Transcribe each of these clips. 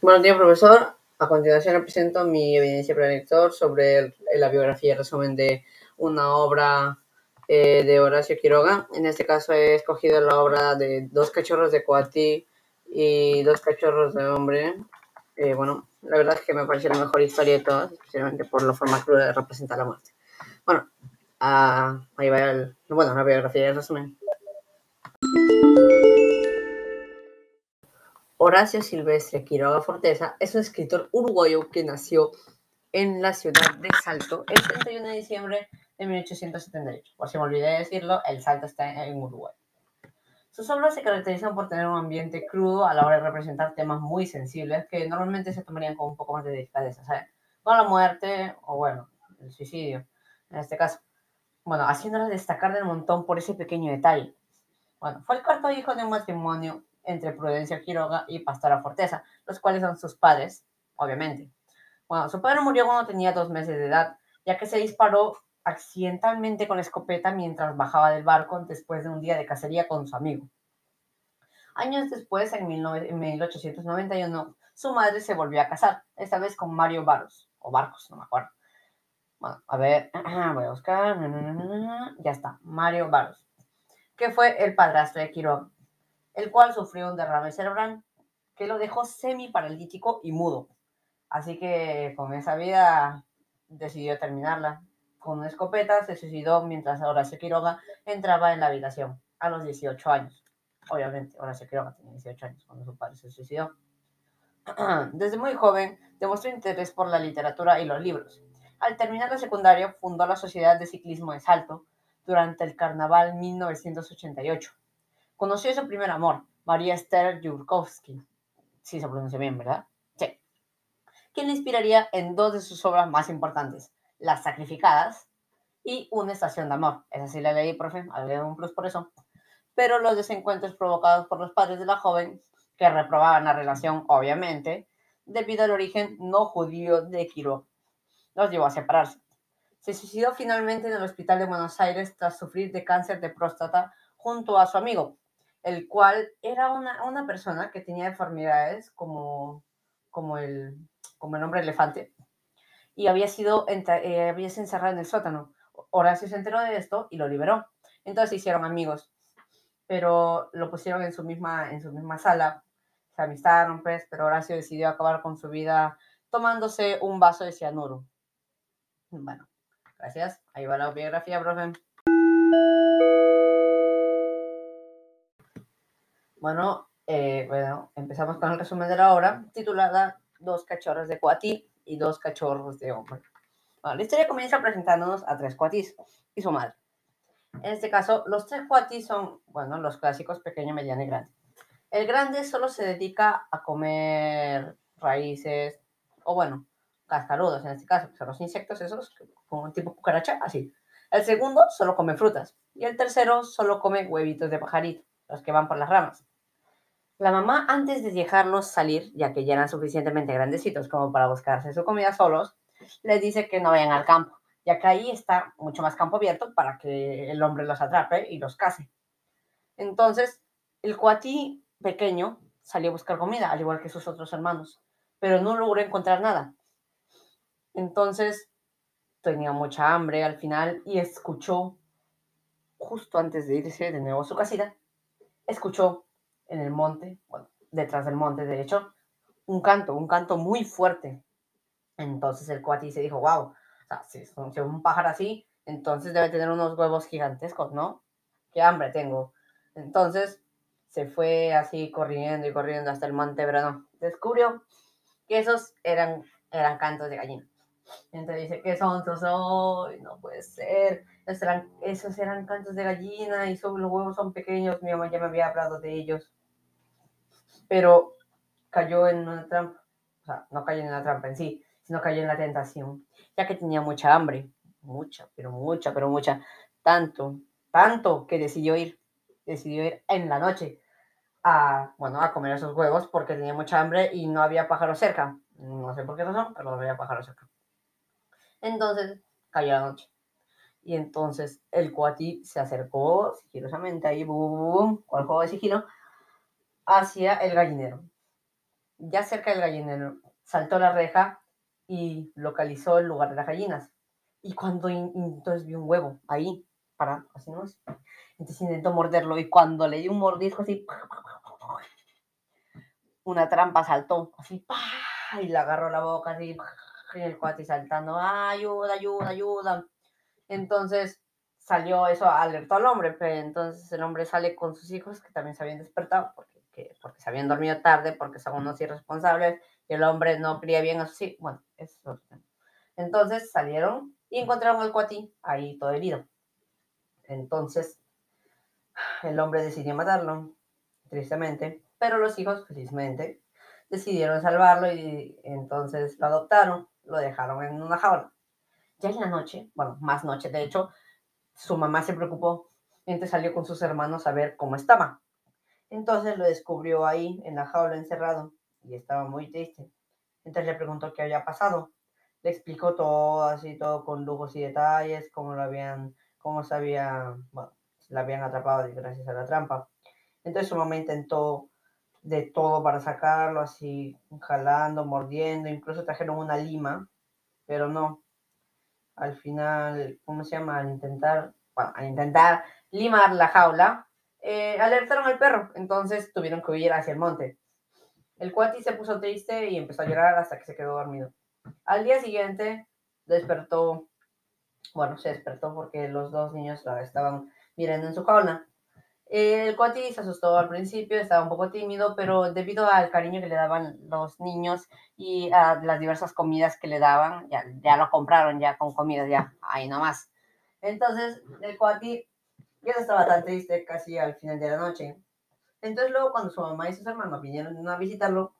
Buenos días, profesor. A continuación le presento mi evidencia prelector sobre el- la biografía y resumen de una obra eh, de Horacio Quiroga. En este caso he escogido la obra de Dos cachorros de Coatí y Dos cachorros de hombre. Eh, bueno, la verdad es que me pareció la mejor historia de todas, especialmente por la forma cruda de representar la muerte. Bueno, ah, ahí va el, bueno, la biografía y el resumen. Horacio Silvestre Quiroga Forteza es un escritor uruguayo que nació en la ciudad de Salto el 31 de diciembre de 1878. Por si me olvidé de decirlo, el Salto está en Uruguay. Sus obras se caracterizan por tener un ambiente crudo a la hora de representar temas muy sensibles que normalmente se tomarían con un poco más de delicadeza, ¿sabes? Con la muerte o, bueno, el suicidio, en este caso. Bueno, haciéndolas destacar del montón por ese pequeño detalle. Bueno, fue el cuarto hijo de un matrimonio entre Prudencia Quiroga y Pastora Forteza, los cuales son sus padres, obviamente. Bueno, su padre murió cuando tenía dos meses de edad, ya que se disparó accidentalmente con la escopeta mientras bajaba del barco después de un día de cacería con su amigo. Años después, en 19 en 1891, su madre se volvió a casar, esta vez con Mario Barros, o Barcos, no me acuerdo. Bueno, a ver, voy a buscar, ya está, Mario Barros, que fue el padrastro de Quiroga, el cual sufrió un derrame cerebral que lo dejó semi-paralítico y mudo. Así que con esa vida decidió terminarla. Con una escopeta se suicidó mientras Horacio Quiroga entraba en la habitación a los 18 años. Obviamente, Horacio Quiroga tenía 18 años cuando su padre se suicidó. Desde muy joven demostró interés por la literatura y los libros. Al terminar la secundaria fundó la Sociedad de Ciclismo de Salto durante el Carnaval 1988. Conoció su primer amor, María Esther Yurkowski. Sí se pronuncia bien, ¿verdad? Sí. Quien le inspiraría en dos de sus obras más importantes, Las Sacrificadas y Una Estación de Amor. Esa sí la leí, profe, le un plus por eso. Pero los desencuentros provocados por los padres de la joven, que reprobaban la relación, obviamente, debido al origen no judío de Quiroga, los llevó a separarse. Se suicidó finalmente en el hospital de Buenos Aires tras sufrir de cáncer de próstata junto a su amigo, el cual era una, una persona que tenía deformidades como, como, el, como el hombre elefante y había sido eh, había sido encerrado en el sótano. Horacio se enteró de esto y lo liberó. Entonces se hicieron amigos, pero lo pusieron en su misma, en su misma sala, se amistaron, pues, pero Horacio decidió acabar con su vida tomándose un vaso de cianuro. Bueno, gracias. Ahí va la biografía, profe. Bueno, eh, bueno, empezamos con el resumen de la obra, titulada Dos cachorros de Coatí y dos cachorros de hombre. Bueno, la historia comienza presentándonos a tres coatís y su madre. En este caso, los tres coatís son, bueno, los clásicos pequeño, mediano y grande. El grande solo se dedica a comer raíces, o bueno, cascarudos en este caso, que son los insectos esos, como un tipo cucaracha, así. El segundo solo come frutas. Y el tercero solo come huevitos de pajarito, los que van por las ramas. La mamá, antes de dejarlos salir, ya que ya eran suficientemente grandecitos como para buscarse su comida solos, les dice que no vayan al campo, ya que ahí está mucho más campo abierto para que el hombre los atrape y los case. Entonces, el cuatí pequeño salió a buscar comida, al igual que sus otros hermanos, pero no logró encontrar nada. Entonces, tenía mucha hambre al final y escuchó, justo antes de irse de nuevo a su casita, escuchó en el monte, detrás del monte, de hecho, un canto, un canto muy fuerte. Entonces el cuati se dijo, wow, o sea, si es un, pájaro así, entonces debe tener unos huevos gigantescos, ¿no? Qué hambre tengo. Entonces se fue así corriendo y corriendo hasta el monte, pero no, descubrió que esos eran, eran cantos de gallina. Entonces dice, ¿qué son esos? hoy? no puede ser. Esos eran, esos eran cantos de gallina y son, los huevos son pequeños. Mi mamá ya me había hablado de ellos pero cayó en una trampa, o sea, no cayó en una trampa en sí, sino cayó en la tentación, ya que tenía mucha hambre, mucha, pero mucha, pero mucha, tanto, tanto que decidió ir, decidió ir en la noche a, bueno, a comer esos huevos porque tenía mucha hambre y no había pájaros cerca, no sé por qué razón, pero no había pájaros cerca. Entonces cayó la noche. Y entonces el cuati se acercó sigilosamente ahí, boom, con el juego de sigilo, hacia el gallinero. ya cerca del gallinero, saltó la reja y localizó el lugar de las gallinas. Y cuando entonces vio un huevo ahí, para, así no es. Entonces intentó morderlo y cuando le dio un mordisco así, una trampa saltó, así, y le agarró la boca así, y el cuate saltando, ayuda, ayuda, ayuda. Entonces salió eso, alertó al hombre, pero entonces el hombre sale con sus hijos que también se habían despertado porque, porque se habían dormido tarde, porque son unos irresponsables y el hombre no cría bien así. Bueno, eso es Entonces salieron y encontraron al cuati ahí todo herido. Entonces el hombre decidió matarlo, tristemente, pero los hijos, felizmente, decidieron salvarlo y entonces lo adoptaron, lo dejaron en una jaula. Ya en la noche, bueno, más noche de hecho, su mamá se preocupó, entonces salió con sus hermanos a ver cómo estaba. Entonces lo descubrió ahí en la jaula encerrado y estaba muy triste. Entonces le preguntó qué había pasado. Le explicó todo, así todo con lujos y detalles, cómo lo habían, cómo se había, bueno, la habían atrapado gracias a la trampa. Entonces su mamá intentó de todo para sacarlo, así jalando, mordiendo, incluso trajeron una lima, pero no. Al final, ¿cómo se llama? Al intentar, bueno, al intentar limar la jaula, eh, alertaron al perro, entonces tuvieron que huir hacia el monte. El cuati se puso triste y empezó a llorar hasta que se quedó dormido. Al día siguiente despertó, bueno, se despertó porque los dos niños la estaban mirando en su jaula. El cuati se asustó al principio, estaba un poco tímido, pero debido al cariño que le daban los niños y a las diversas comidas que le daban, ya, ya lo compraron ya con comida, ya ahí nomás. Entonces el cuati estaba tan triste casi al final de la noche. Entonces luego cuando su mamá y sus hermanos vinieron a visitarlo,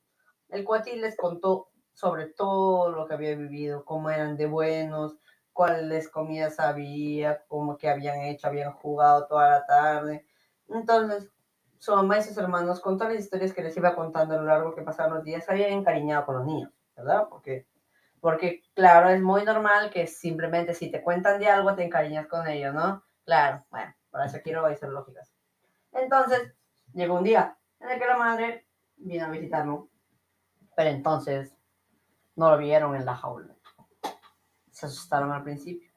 el cuati les contó sobre todo lo que había vivido, cómo eran de buenos, cuáles comidas había, cómo que habían hecho, habían jugado toda la tarde. Entonces, su mamá y sus hermanos, con todas las historias que les iba contando a lo largo que pasaron los días, se habían encariñado con los niños, ¿verdad? Porque, porque, claro, es muy normal que simplemente si te cuentan de algo te encariñas con ellos, ¿no? Claro, bueno, para eso quiero ser lógicas. Entonces, llegó un día en el que la madre vino a visitarlo, pero entonces no lo vieron en la jaula. Se asustaron al principio.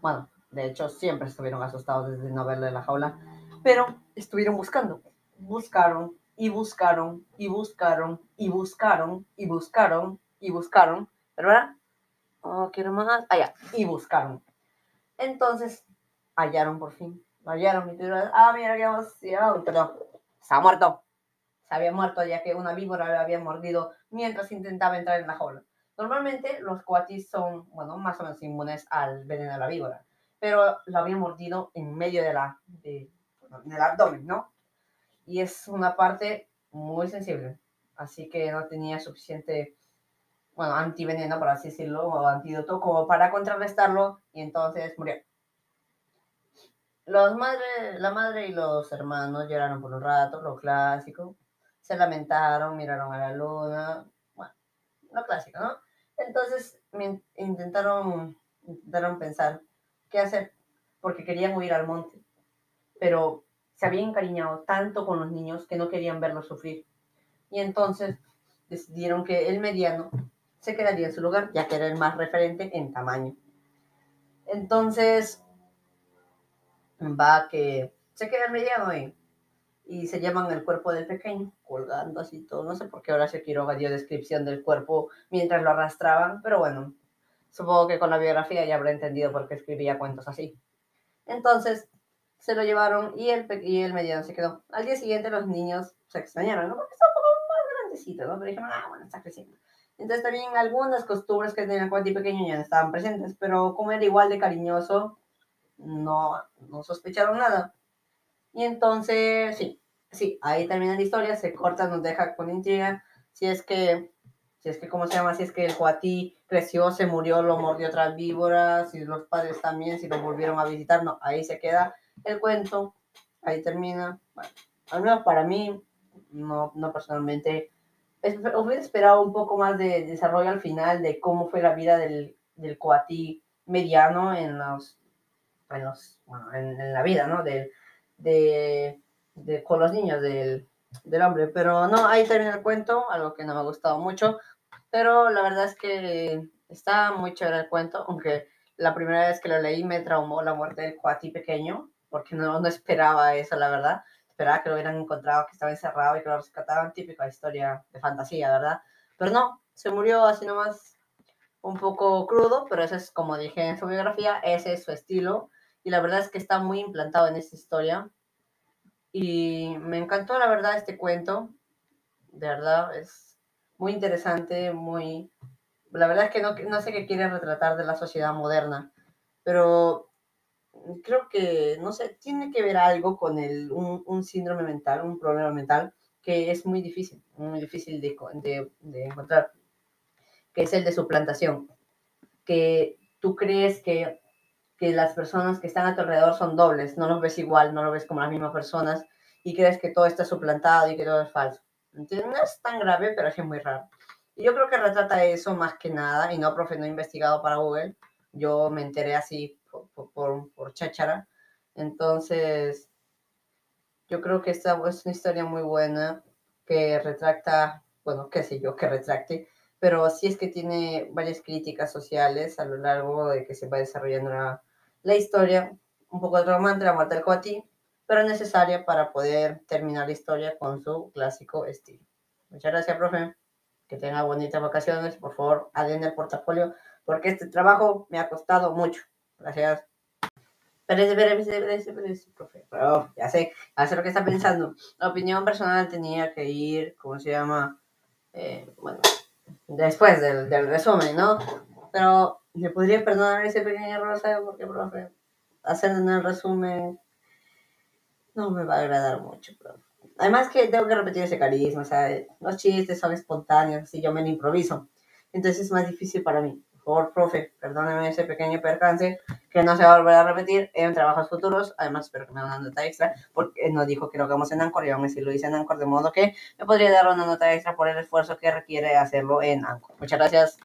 Bueno, de hecho, siempre estuvieron asustados desde no verlo en la jaula, pero estuvieron buscando. Buscaron y buscaron y buscaron y buscaron y buscaron y buscaron, ¿verdad? Oh, quiero más. Ah, y buscaron. Entonces, hallaron por fin. Lo hallaron y tuvieron, ah, mira qué emoción, pero se ha muerto. Se había muerto ya que una víbora le había mordido mientras intentaba entrar en la jaula. Normalmente los coatis son, bueno, más o menos inmunes al veneno de la víbora, pero lo había mordido en medio de la, de, en el abdomen, ¿no? Y es una parte muy sensible, así que no tenía suficiente, bueno, antiveneno, por así decirlo, o antídoto como para contrarrestarlo y entonces murió. Los madre, la madre y los hermanos lloraron por un rato, lo clásico. Se lamentaron, miraron a la luna. Bueno, lo clásico, ¿no? Entonces intentaron, intentaron pensar qué hacer, porque querían huir al monte. Pero se habían encariñado tanto con los niños que no querían verlos sufrir. Y entonces decidieron que el mediano se quedaría en su lugar, ya que era el más referente en tamaño. Entonces, va que se queda mediano ahí y se llaman el cuerpo del pequeño, colgando así todo. No sé por qué Horacio Quiroga dio descripción del cuerpo mientras lo arrastraban, pero bueno, supongo que con la biografía ya habrá entendido por qué escribía cuentos así. Entonces, se lo llevaron y el, y el mediano se quedó. Al día siguiente los niños se extrañaron, ¿no? Porque está un poco más grandecito, ¿no? Pero dijeron, ah, bueno, está creciendo. Entonces también algunas costumbres que tenía el cuati pequeño ya no estaban presentes, pero como era igual de cariñoso, no, no sospecharon nada. Y entonces, sí, sí, ahí termina la historia, se corta, nos deja con intriga. Si es que, si es que, ¿cómo se llama? Si es que el Joatí creció, se murió, lo mordió otras víboras, si los padres también, si lo volvieron a visitar, no, ahí se queda el cuento, ahí termina. Bueno, al menos para mí, no, no personalmente, hubiera esperado un poco más de desarrollo al final de cómo fue la vida del, del coatí mediano en los en, bueno, en, la vida, ¿no? De, de, con los niños del, del hombre. Pero no, ahí termina el cuento, algo que no me ha gustado mucho. Pero la verdad es que está muy chévere el cuento, aunque la primera vez que lo leí me traumó la muerte del cuati pequeño, porque no, no esperaba eso, la verdad. Esperaba que lo hubieran encontrado, que estaba encerrado y que lo rescataban, típica historia de fantasía, ¿verdad? Pero no, se murió así nomás, un poco crudo, pero eso es como dije en su biografía, ese es su estilo. Y la verdad es que está muy implantado en esta historia. Y me encantó, la verdad, este cuento. De verdad, es muy interesante, muy... La verdad es que no, no sé qué quiere retratar de la sociedad moderna, pero creo que, no sé, tiene que ver algo con el, un, síndrome mental, un problema mental, que es muy difícil, muy difícil de, de, de encontrar, que es el de suplantación, que tú crees que que las personas que están a tu alrededor son dobles, no los ves igual, no los ves como las mismas personas y crees que todo está suplantado y que todo es falso. Entonces, no es tan grave, pero es muy raro. Y yo creo que retrata eso más que nada, y no, profe, no he investigado para Google, yo me enteré así por, por, por cháchara. Entonces, yo creo que esta es una historia muy buena que retracta, bueno, qué sé yo, que retracte, pero sí es que tiene varias críticas sociales a lo largo de que se va desarrollando la, la historia, un poco traumante, la muerte del Coati, pero necesaria para poder terminar la historia con su clásico estilo. Muchas gracias, profe. Que tenga bonitas vacaciones. Por favor, en el portafolio, porque este trabajo me ha costado mucho. Gracias. Espérese, espérese, espérese, espérese, profe. Pero ya sé, ya sé lo que está pensando. La opinión personal tenía que ir, ¿cómo se llama? Eh, bueno, después del, del resumen, ¿no? Pero le podría perdonar ese pequeño error, ¿sabe? Porque, profe, hacer el resumen no me va a agradar mucho, profe. Además que tengo que repetir ese carisma, sea, los chistes son espontáneos, así yo me lo improviso. Entonces es más difícil para mí. Por favor, profe, perdóneme ese pequeño percance que no se va a volver a repetir en trabajos futuros. Además, espero que me hagan una nota extra, porque no dijo que lo hagamos en Anchor y aún así lo hice en Anchor, de modo que me podría dar una nota extra por el esfuerzo que requiere hacerlo en Anchor. Muchas gracias.